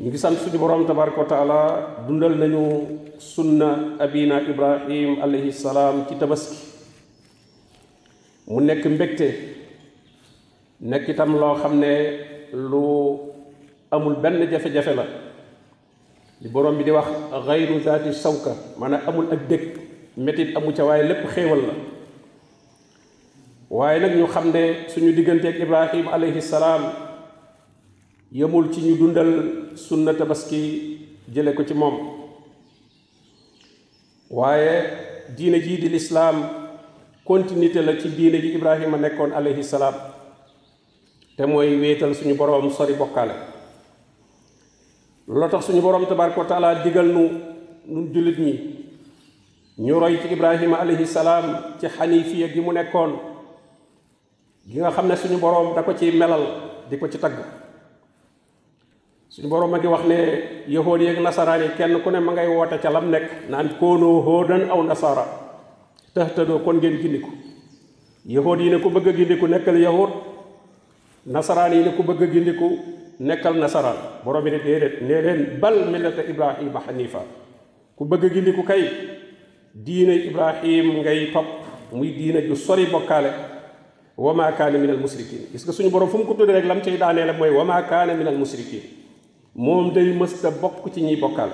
ñu ngi sant suñu borom tabaraka wa taala dundal nañu sunna abina ibrahim alayhi salaam ci tabaski mu nekk mbégte nekk itam loo xam ne lu amul benn jafe-jafe la li borom bi di wax xayru zaati sawka maanaam amul ak dëkk métit amu ca waaye lépp xéewal la waaye nag ñu xam ne suñu digganteeg ibrahim alayhi salaam yemul ci ñu dundal sunna tabaski jële ko ci moom waaye diine jii di lislaam continuité la ci diine ji Ibrahima nekkoon alayhi salaam te mooy wéetal suñu boroom sori bokkaale loo tax suñu boroom tabaaraka wa taala digal nu nun jullit ñi ñu roy ci Ibrahima alayhi salaam ci xanifiya gi mu nekkoon gi nga xam ne suñu boroom da ko ci melal di ko ci tagg suñu boroom a ngi wax ne yahood yeeg nasaraan yi kenn ku ne ma ngay woote ca lam nekk naan koonoo hóodan aw nasara tëxtadoo kon ngeen gindiku yahood yi ne ku bëgg a gindiku nekkal yahood nasaraan yi ne ku bëgg a gindiku nekkal nasaraan borom bi ne déedéet nee leen bal millata ibrahima xanifa ku bëgg a gindiku kay diine ibrahim ngay topp muy diine ju sori bokkaale wa ma kaana min al musrikin gis nga suñu borom fu mu ko tuddee rek lam cay daanee la mooy wa ma kaana min al musrikin moom day mësta bokk ci ñiy bokkaal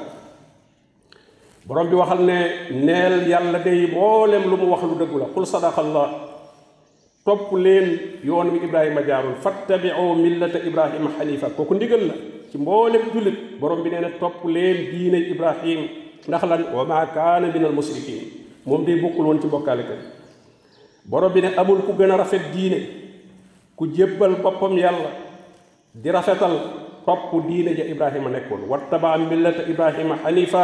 borom bi waxal ne neel yàlla day mboolem lu mu wax lu dëggu la qul sadaqallah topp leen yoon wi ibrahima jaarul fattabiu millata ibrahima xanifa kooku ndigal la ci mboolem jullit borom bi nee na topp leen diine ibrahim ndax lan wa ma kaana min al musrikin moom day bokkul woon ci bokkaale kat borom bi ne amul ku gën a rafet diine ku jébbal boppam yàlla di rafetal topp diine ja ibrahima nekkoon wattaba millata ibrahima xanifa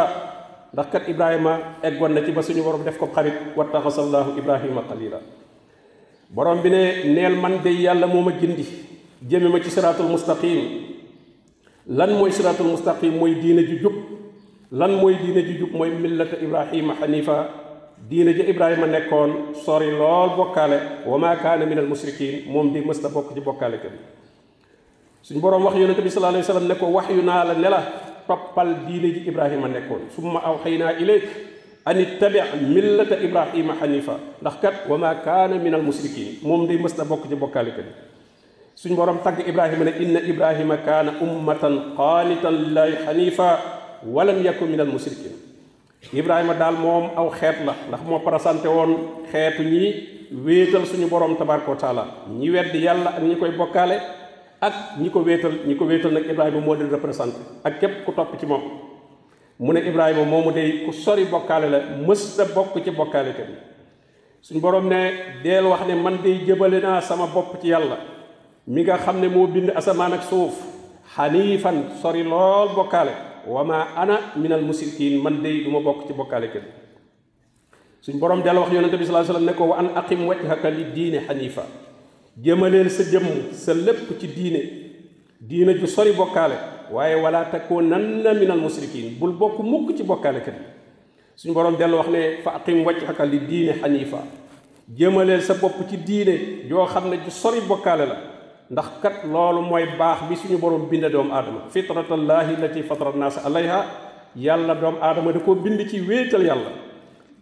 ndax kat ibrahima eggoon na ci ba suñu borom def ko xarit wattaxasallaahu ibrahima xalila borom bi ne neel man de yàlla moo ma gindi jëme ma ci siraatul mustaqim lan mooy siraatul mustaqim mooy diine ju jub lan mooy diine ju jub mooy millata ibrahima xanifa diine ja ibrahima nekkoon sori lool bokkaale wa ma kaana min al musrikin moom di mësta bokk ci bokkaale kat suñ borom wax yonente bi sallallahu alayhi wasallam ne ko waxyu naa la ne la toppal diine ji ibrahima nekkoon summa aw xëy naa ilayk an ittabi millata ibrahima xanifa ndax kat wa ma kaana min al musrikin moom day mës na bokk ci bokkaalikat yi suñ borom tagg ibrahima ne inna ibrahima kaana ummatan qaanitan lillahi xanifa walam yakun min al musrikin Ibrahima daal moom aw xeet la ndax moo parasante woon xeetu ñi wéetal suñu borom tabaraka wa taala ñi weddi yàlla ak ñi koy bokkaale ak ñi ko wéetal ñi ko wéetal nag Ibrahima moo leen représenté ak képp ku topp ci moom mu ne Ibrahima moomu day ku sori bokkaale la mës da bokk ci bokkaale tamit suñ borom ne deel wax ne man de jëbale naa sama bopp ci yàlla mi nga xam ne moo bind asamaan ak suuf xaniifan sori lool bokkaale wa ma ana minal musrikin man de du ma bokk ci bokkaale kenn suñ borom deel wax yonente bi sallallahu alayhi wasallam ne ko wa an aqim wajhaka li diine xaniifa jëmaleel sa jëmm sa lépp ci diine diine ju sori bokkaale waaye wala takunanna minal musrikin bul bokk mukk ci bokkaale kenn suñu borom dellu wax ne fa aqim wajhaka li diine xanifa jëmaleel sa bopp ci diine joo xam ne ju sori bokkaale la ndax kat loolu mooy baax bi suñu borom binde doomu aadama fitratallahi lati fatara naasa alayha yàlla doomu aadama da koo bind ci wéetal yàlla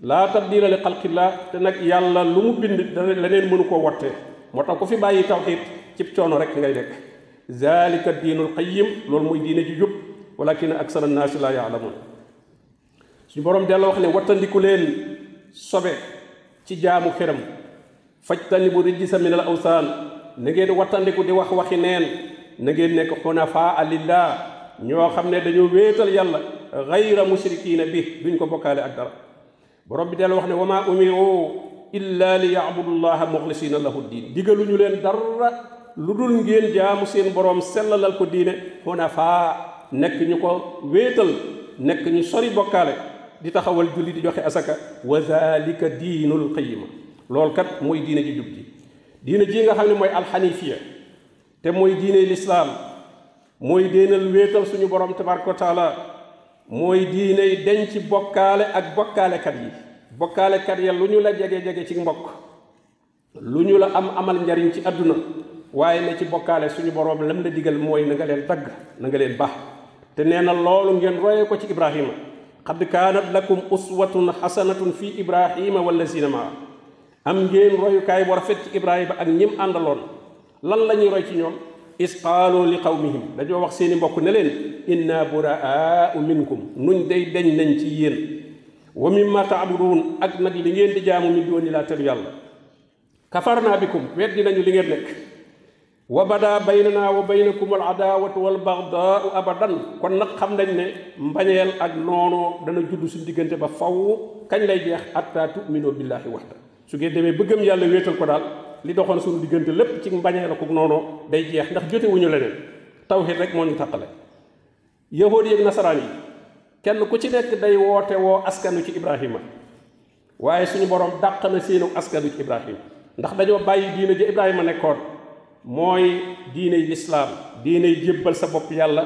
laa tabdila li xalqillah te nag yàlla lu mu bind dana leneen mënu koo wotte moo tax ku fi bàyyi tawxiid cib coono rek ngay nekk zalika diinul qayim loolu mooy diine ju jub walakin aksara naasi laa yaalamun suñu boroom delloo wax ne wattandiku leen sobe ci jaamu xëram fajtanibu rijsa min al awsaan na ngeen wattandiku di wax waxi neen na ngeen nekk xunafaa lillah ñoo xam ne dañoo wéetal yàlla gayra mushrikiina bi duñ ko bokkaale ak dara borom bi delloo wax ne wa maa umiru illa li yaabudu llaha muxlisina lahu diin digaluñu leen dara lu dul ngeen jaamu seen boroom sellalal ko diine xunafaa nekk ñu ko wéetal nekk ñu sori bokkaale di taxawal julli di joxe asaka wa zalika diinul qayima loolu kat mooy diine ji jub ji diine ji nga xam ne mooy alxanifiya te mooy diine lislaam mooy diinal wéetal suñu borom tabaraka wa taala mooy diiney denc bokkaale ak bokkaalekat yi bokkaalekat ya lu ñu la jege-jege ci mbokk lu ñu la am amal njariñ ci àdduna waaye na ci bokkaale suñu boroom lam la digal mooy na nga leen tagg na nga leen baax te nee na loolu ngeen roye ko ci ibrahima xad kaanat lakum uswatun xasanatun fi ibrahima wallazina maa am ngeen royukaay bu rafet ci ibrahima ak ñim àndaloon lan la ñuy roy ci ñoom is qaalu li qawmihim dañoo wax seeni mbokk ne leen inna buraau minkum nuñ day dañ nañ ci yéen wa mimma taabuduun ak nag li ngeen di jaamu min dooni laa teru yàlla kafarna bikum weddi nañu li ngeen nekk wa bada baynana wa baynakum al adawatu wal bagdaau abadan kon nag xam nañ ne mbañeel ak noonoo dana judd suñ diggante ba faw kañ lay jeex atta tuminoo billahi waxda su ngeen demee ba gëm yàlla wéetal ko daal li doxoon suñu diggante lépp ci mbañee la ko noonoo day jeex ndax jote wuñu leneen tawhid rek moo ñu tàqale yahood yeeg nasaraan yi kenn ku ci nekk day woote woo askanu ci ibrahima waaye suñu borom dàq na seenu askanu ci ibrahima ndax dañoo bàyyi diine ja ibrahima nekkoon mooy diiney lislaam diiney jébbal sa bopp yàlla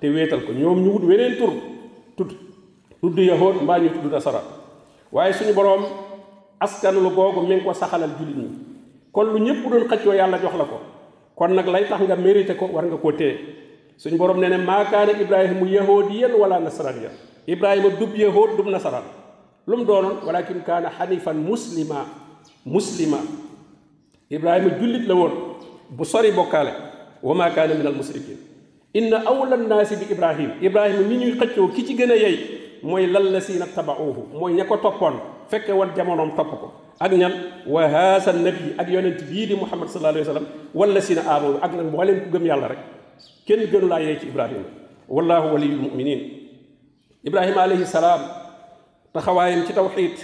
te wéetal ko ñoom ñu wut weneen tur tudd tudd yahood mbaa ñu tudd nasara waaye suñu boroom askan lu googu mi ngi ko saxalal jullit ñi kon lu ñëpp doon xëccoo yàlla jox la ko kon nag lay tax nga mérité ko war nga koo téye suñu boroom nee ne maakaana ibrahimu yahoodiyan wala nasaraniya ibrahima dub yahood dub nasaraan lu mu doonoon walakin kaana xanifan muslima muslima ibrahima jullit la woon bu sori bokkaale wa maa kaana min al musrikin inna awla nnaasi bi ibrahim ibrahima mi ñuy xëccoo ki ci gën a yey mooy lan la siina tabauhu mooy ña ko toppoon fekke woon jamonoom topp ko ak ñan wa haasa nabi ak yonent bii di muhammad sallallahu alayhi wa sallam wala siina aamanu ak nag mbooleem ku gëm yàlla rek kenn gënu laa yey ci ibrahima wallahu waliyul muminin ibrahima alayhi salaam taxawaayam ci tawxiid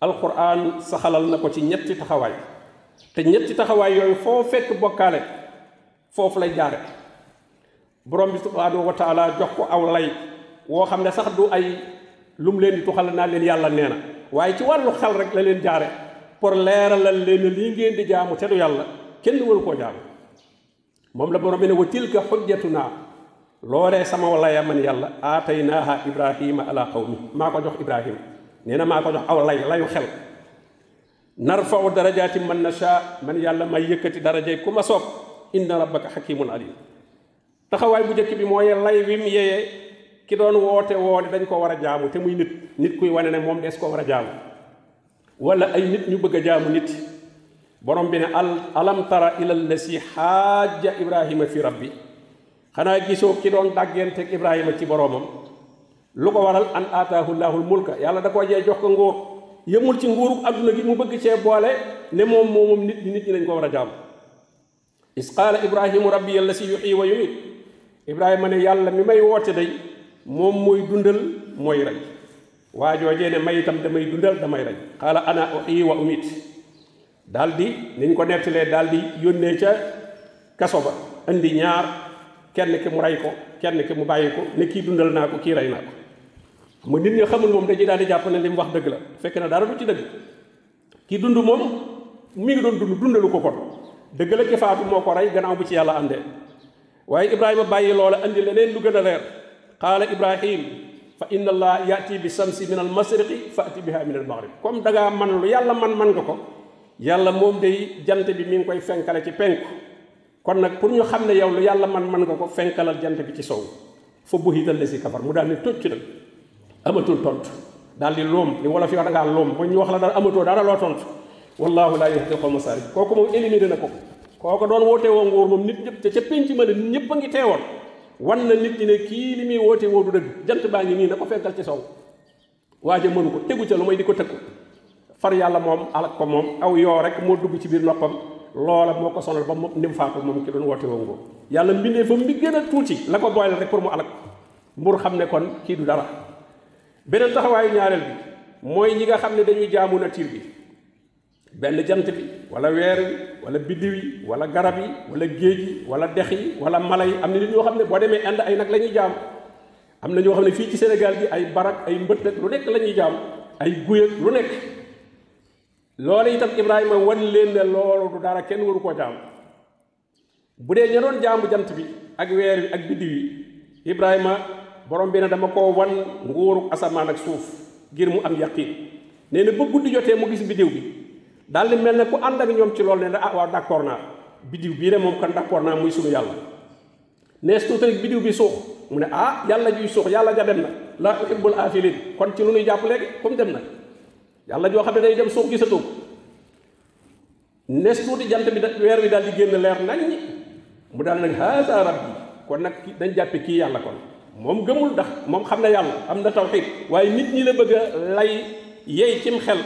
alquran saxalal na ko ci ñetti taxawaay te ñetti taxawaay yooyu foo fekk bokkaale foofu lay jaare borom bi subhanahu wa taala jox ko aw lay woo xam ne sax du ay lum leen di tuxal naa leen yàlla nee na waaye ci wàllu xel rek la leen jaare pour leeralal leen lii ngeen di jaamu te du yàlla kenn waru koo jaamu moom la borom bi ne wa tilka xujjatunaa loolee sama walaya man yàlla aataynaaha ibrahima ala qawmi maa ko jox ibrahima nee na maa ko jox aw lay layu xel narfau darajaati man nasha man yàlla may yëkkati darajay ku ma soob inna rabbaka xakimun alim taxawaay bu njëkk bi mooy lay wi mu yeyee ki doon woote woo dañ ko war a jaamu te muy nit nit kuy wane ne moom des ko war a jaamu wala ay nit ñu bëgg a jaamu nit borom bi ne al alam tara ilal lasi xaaja ibrahima fi rabbi xanaa gisoo ki doon dàggenteeg ibrahima ci boromam lu ko waral an aataahu llaahul mulka yàlla da koo jee jox ko nguur yëmul ci nguuru adduna gi mu bëgg cee boole ne moom moomam nit ñi nit ñi dañ ko war a jaamu is qaala ibrahimu rabbi yàlla si yuxyi wa yumiit ibrahima ne yàlla mi may woote day moom mooy dundal mooy rey waa joojee ne may itam damay dundal damay rey qaala ana uxyi wa umiit daal di niñ ko nettalee daal di yónnee ca kaso ba indi ñaar kenn ki mu rey ko kenn ki mu bàyyi ko ne kii dundal naa ko kii rey naa ko mu nit ñi xamul moom dañuy daal di jàpp ne li mu wax dëgg la fekk na dara du ci dëgg ki dund moom mi ngi doon dund dundalu ko kon dëgg la ki faatu moo ko rey gannaaw bu ci yàlla àndee waaye ibrahima bàyyi loola andi leneen lu gën a leer qaala ibrahim fa inna allah yati bi samsi min al masriqi fa ati biha min al maghrib comme da ngaa man lu yàlla man man nga ko yàlla moom day jant bi mi ngi koy fenkale ci penku kon nag pour ñu xam ne yow lu yàlla man man nga ko fenkalal jant bi ci sow fa buhital la si kafar mu daal ne tocc nag amatul tontu daal di loom li wolof yi wax da ngaa loom mooy ñu wax la dara amatoo dara loo tontu wallaahu laa yahdi qawma saari kooku moom éliminé na ko kooku doon woote woo nguur moom nit ñëpp te ca pénc ma ne nit ñëpp a ngi teewoon wan na nit ñi ne kii li muy woote woo du dëgg jant baa ngi nii na ko fenkal ci sow waaja mënu ko tegu ca lu may di ko tëkku far yàlla moom alak ko moom aw yoo rek moo dugg ci biir noppam loola moo ko sonal ba moom ni mu faatu moom ki doon woote woo ko yàlla mbindee fa mi gën a tuuti la ko boole rek pour mu alak mbur xam ne kon kii du dara beneen taxawaayu ñaareel bi mooy ñi nga xam ne dañuy jaamu nature bi benn jant bi wala weer yi wala biddiw yi wala garab yi wala géej yi wala dex yi wala mala yi am na nit ñoo xam ne boo demee ànd ay nag la ñuy jaam am na ñoo xam ne fii ci Sénégal bi ay barak ay mbëtt ak lu nekk la ñuy jaam ay guyat lu nekk loolu itam Ibrahima wan leen ne loolu du dara kenn waru koo jaam bu dee ña doon jaamu jant bi ak weer bi ak biddiw yi ibrahima borom bi ne dama ko wan nguuru asamaan ak suuf ngir mu am yaqin nee na ba guddi jotee mu gis biddiw bi daal di mel ne ku ànd ak ñoom ci loolu ne na ah waaw d'accord naa biddiw bii de moom kan d'accord naa muy sunu yàlla nees tuuti rek biddiw bi suux mu ne ah yàlla juy suux yàlla ja dem na laa uhibbul aafilin kon ci lu ñuy jàpp léegi comme dem na yàlla joo xam ne day dem suux gisatoo ko nes tuuti jant bi weer wi daal di génn leer nañ mu daal nag haasa rabbi kon nag dañ jàppe kii yàlla kon moom gëmul ndax moom xam na yàlla am na tawxiid waaye nit ñi la bëgg a lay yey cim xel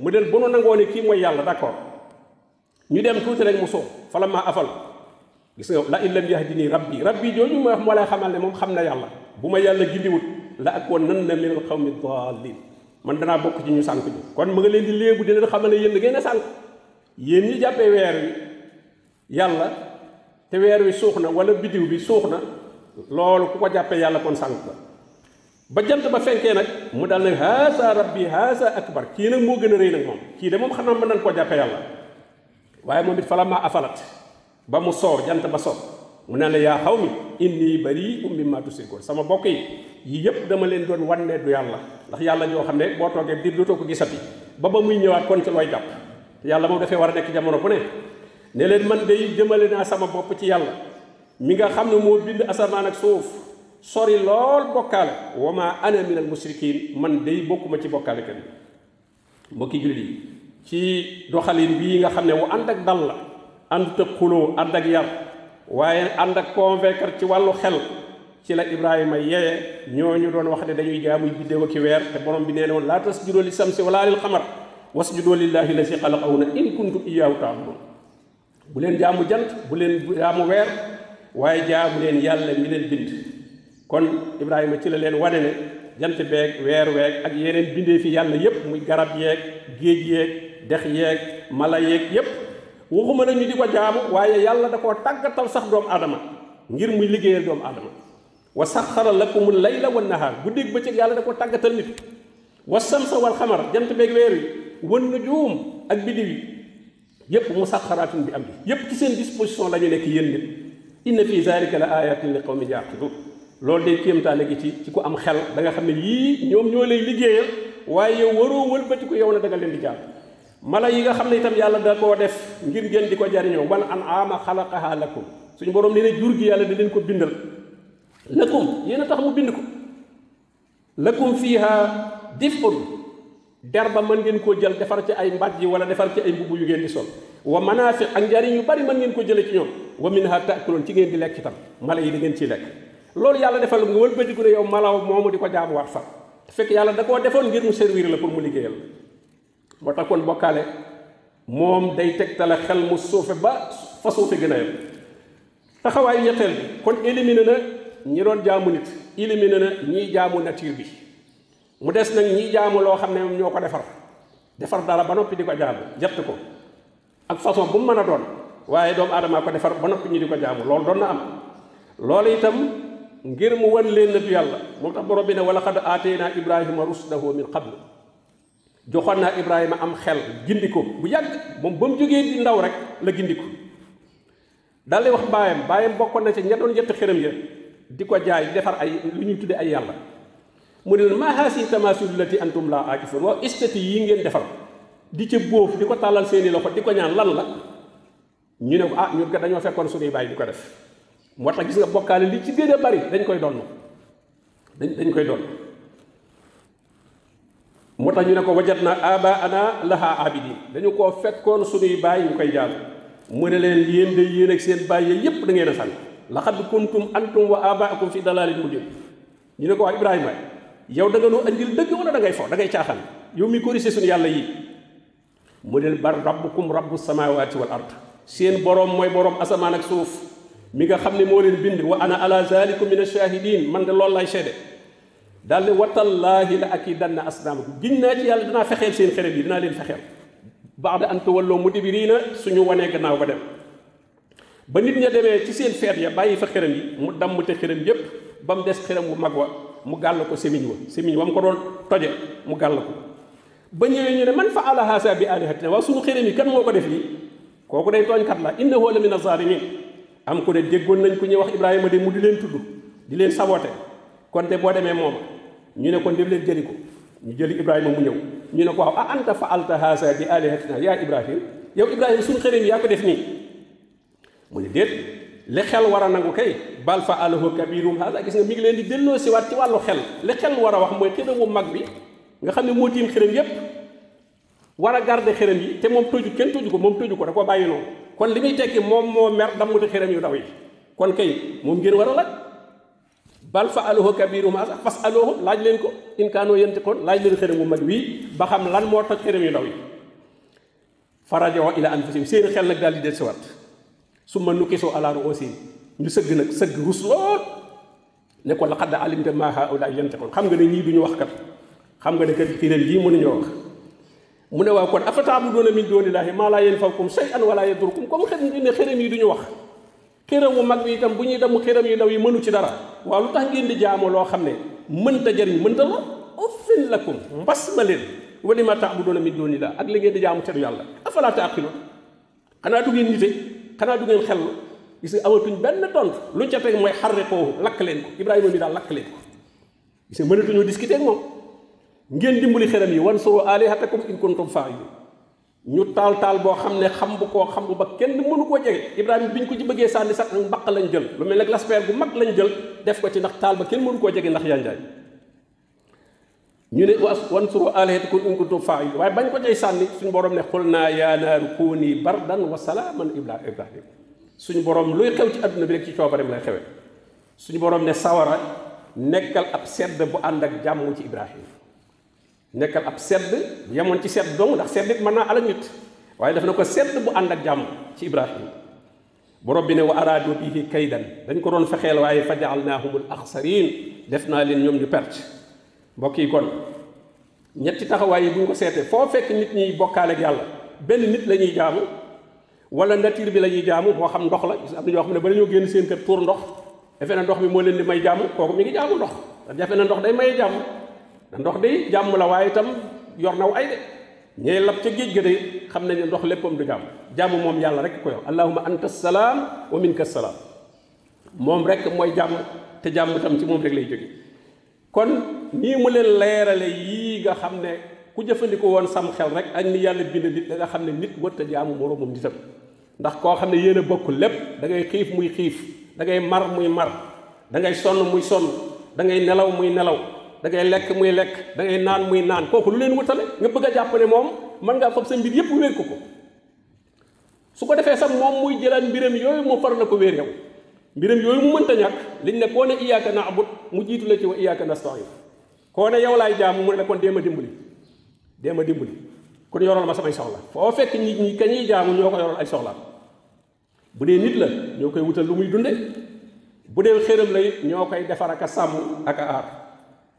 mu del bu nu nangoo ne kii mooy yàlla d'accord ñu dem tuuti rek mu suux fala maa afal gis nga la illam yahdini rabbi rabbi jooju ma wax moo lay xamal ne moom xam na yàlla bu ma yàlla gindiwut la ak woon nan na minal xawmi daalin man danaa bokk ci ñu sànk ji kon ma nga leen di léebu di leen xamal ne yéen da ngeen a sànk yéen ñi jàppee weer wi yàlla te weer wi suux na wala bidiw bi suux na loolu ku ko jàppee yàlla kon sànk la ba jant ba fenkee nag mu daal ne haasa rabbi haasa akbar kii nag moo gën a rëy nag moom kii de moom xanaa mën nañ koo jàppee yàlla waaye moom it fala maa afalat ba mu soo jant ba so mu ne la yaa xaw mi inni bari um mimma tusrikoon sama bokk yi yii yëpp dama leen doon wan ne du yàlla ndax yàlla joo xam ne boo toogee biir dootoo ko gisati ba ba muy ñëwaat kon ci looy jàpp yàlla moom dafay war a nekk jamono bu ne ne leen man day jëmale naa sama bopp ci yàlla mi nga xam ne moo bind asamaan ak suuf sori lool bokkaale wa ma ana min al mushrikin man day bokkuma ci bokkaale kenn mbokki jullit yi ci doxalin bii nga xam ne wu ànd ak dal la ànd tëb xuloo ànd ak yar waaye ànd ak convaincre ci wàllu xel ci la Ibrahima yeye ñooñu doon wax ne dañuy jaamuy biddéew ak weer te borom bi nee na woon laa tasjudu li samsi wala lil qamar wasjudu lillahi la si xalaqahuna in kuntum iyaahu taabudun bu leen jaamu jant bu leen jaamu weer waaye jaamu leen yàlla mi leen bind kon Ibrahima ci la leen wane ne jant beeg weer weeg ak yeneen bindee fi yàlla yépp muy garab yeeg géej yeeg dex yeeg mala yeeg yépp waxuma na ñu di ko jaamu waaye yàlla da koo tàggatal sax doomu aadama ngir muy liggéeyal doomu aadama wa saxara lakumu layla wa nahaar guddeeg bëccëg yàlla da koo tàggatal nit wa samsa wal xamar jant beeg weer wi wan nujuum ak biddiw yi yépp mu saxaraatin bi am bi yépp ci seen disposition la ñu nekk yéen nit inna fi zalika la ayatin li qawmin yaqilun loolu day kéemtaane gi ci ci ku am xel da nga xam ne yii ñoom ñoo lay liggéeyal waaye yow waroo wëlbati ko yow na da nga leen di jàpp mala yi nga xam ne itam yàlla da koo def ngir ngeen di ko jariñoo wal an ama xalaqaha lakum suñu borom nee na jur gi yàlla da leen ko bindal lakum yéen a tax mu bind ko lakum fiha dif'un der ba mën ngeen koo jël defar ci ay mbàjj yi wala defar ci ay mbubb yu ngeen di sol wa manaafi ak njariñ yu bari mën ngeen ko jële ci ñoom wa minha taakuloon ci ngeen di lekk itam mala yi da ngeen ciy lekk loolu yàlla defal nga wëlbatiku ne yow malaw moomu di ko jaamuwaat fa fekk yàlla da koo defoon ngir mu servir la pour mu liggéeyal moo tax kon bokkaale moom day tegtale xel mu suufe ba fa suufe gën a yem taxawaayu ñetteel bi kon éliminé na ñi doon jaamu nit éliminé na ñiy jaamu nature bi mu des nag ñiy jaamu loo xam ne moom ñoo ko defar defar dara ba noppi di ko jaamu jett ko ak façon bu mu mën a doon waaye doomu aadama ko defar ba noppi ñu di ko jaamu loolu doon na am loolu itam ngir mu wan leen natu yàlla moo tax borom bi ne wala xad aatayna ibrahima rusdahu min qabl joxoon naa Ibrahima am xel gindi ko bu yàgg moom ba mu jógee di ndaw rek la gindi ko daal di wax baayam baayam bokkoon na ci ña doon yett xërëm ya di ko jaay defar ay lu ñuy tudde ay yàlla mu ne leen maa haasi tamasul lati antum laa aakifoon waaw istati yi ngeen defar di ca bóof di ko tàllal seeni loxo di ko ñaan lan la ñu ne ah ñun ko dañoo fekkoon suñuy bàyyi di ko def moo tax gis nga bokkaale li ci gën a bari dañ koy donn dañ dañ koy donn moo tax ñu ne ko wajat na aba ana laha abidi dañu koo fekkoon suñuy bàyyi ñu koy jaam mu ne leen yéen de yéen ak seen bàyyi yépp da ngeen a sànq laxad kuntum antum wa abaakum fi dalaalin mubin ñu ne ko waa Ibrahima yow da nga nu andil dëgg wala da ngay fo da ngay caaxaan yow mi corrigé suñu yàlla yi mu ne bar rabbukum rabbu samawati wal ard seen borom mooy borom asamaan ak suuf mi nga xam ne moo leen bind wa ana ala zalikum min ashahidin man de loolu lay seede daal ne watallaahi la ak yi dan na asnaamakum giñ naa ci yàlla dinaa fexeel seen xereb yi dinaa leen fexeel baax da an tawalloo mudbiriina suñu wanee gannaaw ba dem ba nit ña demee ci seen feet ya bàyyi fa xërëm yi mu damm te xërëm yépp ba mu des xërëm wu mag wa mu gàll ko semiñ wa semiñ wa mu ko doon toje mu gàll ko ba ñëwee ñu ne man fa ala haasa bi alihatina waa suñu xërëm yi kan moo ko def lii kooku day tooñkat la innahu la min azalimin am ku ne déggoon nañ ku ñuy wax ibrahima de mu di leen tudd di leen sabote kon de boo demee moom ñu ne kon dem leen jëli ko ñu jëli Ibrahima mu ñëw ñu ne ko waaw a anta faalta haasa bi alihatina yaa Ibrahim yow Ibrahima suñu xërëm yaa ko def nii mu ne déet li xel war a nangu kay bal fa alahu kabirum haasa gis nga mi ngi leen di delloo si waat ci wàllu xel li xel war a wax mooy xërëm bu mag bi nga xam ne moo tiim xërëm yépp war a garde xërëm yi te moom toju kenn toju ko moom toju ko da ko bàyyi noonu kon li muy tekki moom moo mer dammute xërëm yu daw yi kon kay moom ngeen war a laaj bal fa aluhu kabirum asa fas aluhu laaj leen ko in kaanoo yenti koon laaj leen xërëm bu mag wii ba xam lan moo toj xërëm yu ndaw yi farajo ila anfusihim seen xel nag daal di del si wat su ma nukkisoo ala ruusin ñu sëgg nag sëgg rus lool ne ko laqad alimta ma haula yantiqun xam nga ne ñii duñu wax kat xam nga ne kat xërëm yii mënuñoo wax mu ne waaw kon afataabuduuna min duunillaahi maa laa yanfa'ukum shay'an wa laa yadurrukum comme xërëm yi ne xërëm yi duñu wax xéram wu mag bi itam bu ñuy dem xéram yu ndaw yi mënu ci dara waaw lu tax ngeen di jaamu loo xam ne mënta jëriñ mënta la uffin lakum mbas ma leen wali ma taabudoona min dooni laa ak li ngeen di jaamu teru yàlla afalaa taaqiloon xanaa du ngeen nite xanaa du ngeen xel gis nga amatuñ benn tont lu ca teg mooy xarre koo lakk leen ko Ibrahima mi daal lakk leen ko gis nga mënatuñoo discuter ak moom ngeen dimbali xeram yi wan soo alihatakum in kuntum faailin ñu taal taal boo xam ne xam bu koo xam bu ba kenn mënu koo jege Ibrahima bi ñu ko ci bëggee sànni sax ak mbaq lañ jël lu mel ne laspeer bu mag lañ jël def ko ci ndax taal ba kenn mënu koo jege ndax yanjaay ñu ne was wan suru alihatakum in kuntum faa'il waaye bañ ko cay sànni suñu borom ne xul naa yaa naaru kuuni bardan wa salaaman ibla ibrahim suñu borom luy xew ci àdduna bi rek ci coobareem lay xewe suñu borom ne sawara nekkal ab sedd bu ànd ak jàmm ci ibrahim nekkal ab sedd yemoon ci sedd dong ndax sedd it mën naa ala nit waaye daf na ko sedd bu ànd ak jàmm ci ibrahim borom bi ne wa araadu bihi kaydan dañ ko doon fexeel waaye fa jaalnaahumul axsarin def naa leen ñoom ñu perte mbokk yi kon ñetti taxawaay yi bu ñu ko seetee foo fekk nit ñiy bokkaale ak yàlla benn nit la ñuy jaamu wala nature bi la ñuy jaamu moo xam ndox la gis am na ñoo xam ne ba dañoo génn seen kër tuur ndox defe na ndox mi moo leen di may jàmm kooku mi ngi jaamu ndox da jafe na ndox day may jàmm da ndox day jàmm la waaye itam yor naw ay de ñey lab ca géej ga de xam nañu ndox léppam du jàmm jàmm moom yàlla rek ko yow allahuma anta salaam wa minka salaam moom rek mooy jàmm te jàmm tam ci moom rek lay jóge kon nii mu leen leerale yii nga xam ne ku jëfandikoo woon sam xel rek ak ni yàlla bind nit da nga xam ne nit wërta jaamu moroomam nitam ndax koo xam ne yéen a bokk lépp da ngay xiif muy xiif da ngay mar muy mar da ngay sonn muy sonn da ngay nelaw muy nelaw da ngay lekk muy lekk da ngay naan muy naan kooku lu leen wutale nga bëgg a jàpp ne moom mën ngaa fab sa mbir yépp wéer ko ko su ko defee sax moom muy jëlaat mbiram yooyu moo far na ko wéer yow mbiram yooyu mu mënta ñàkk liñ ne koo ne iyyaka na'bud mu jiitu la ci wa iyyaka nasta'in koo ne yow laay jaamu mu ne la kon déema dimbali déema dimbali kon yoral ma samay soxla foo fekk nit ñi ka ñuy jaamu ñoo ko yoral ay soxla bu dee nit la ñoo koy wutal lu muy dunde bu dee xéram la it ñoo koy defar ak a sàmm ak a aar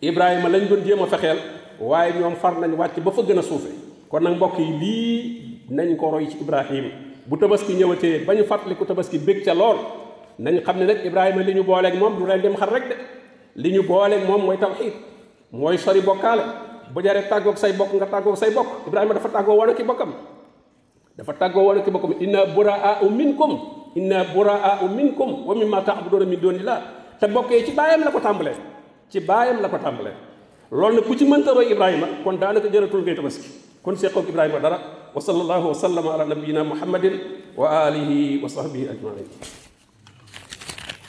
Ibrahima lañ doon jéem a fexeel waaye ñoom far nañ wàcc ba fa gën a suufe kon nag mbokk yi lii nañ ko roy ci Ibrahima bu tabaski ñëwatee ba ñu fàttaliku tabaski bég ca lool nañ xam ne nag Ibrahima li ñu booleeg moom du leen dem xar rek de li ñu booleeg moom mooy tawxiid mooy sori bokkaale bu jaree tàggoog say bokk nga tàggoog say bokk Ibrahima dafa tàggoo woon ak i bokkam dafa tàggoo woon ak bokkam inna buraa'u minkum inna buraa'u minkum wa mimma ta'buduna min dunillah te bokkee ci baayam la ko tàmbalee ci baayam la ko tàmbalee loolu nag ku ci mënta roy Ibrahima kon daanaka jëratul ngay tabaski kon seqoog Ibrahima dara wa sallallahu wa sallama ala nabiyyina muhammadin wa alihi wa sahbihi ajmain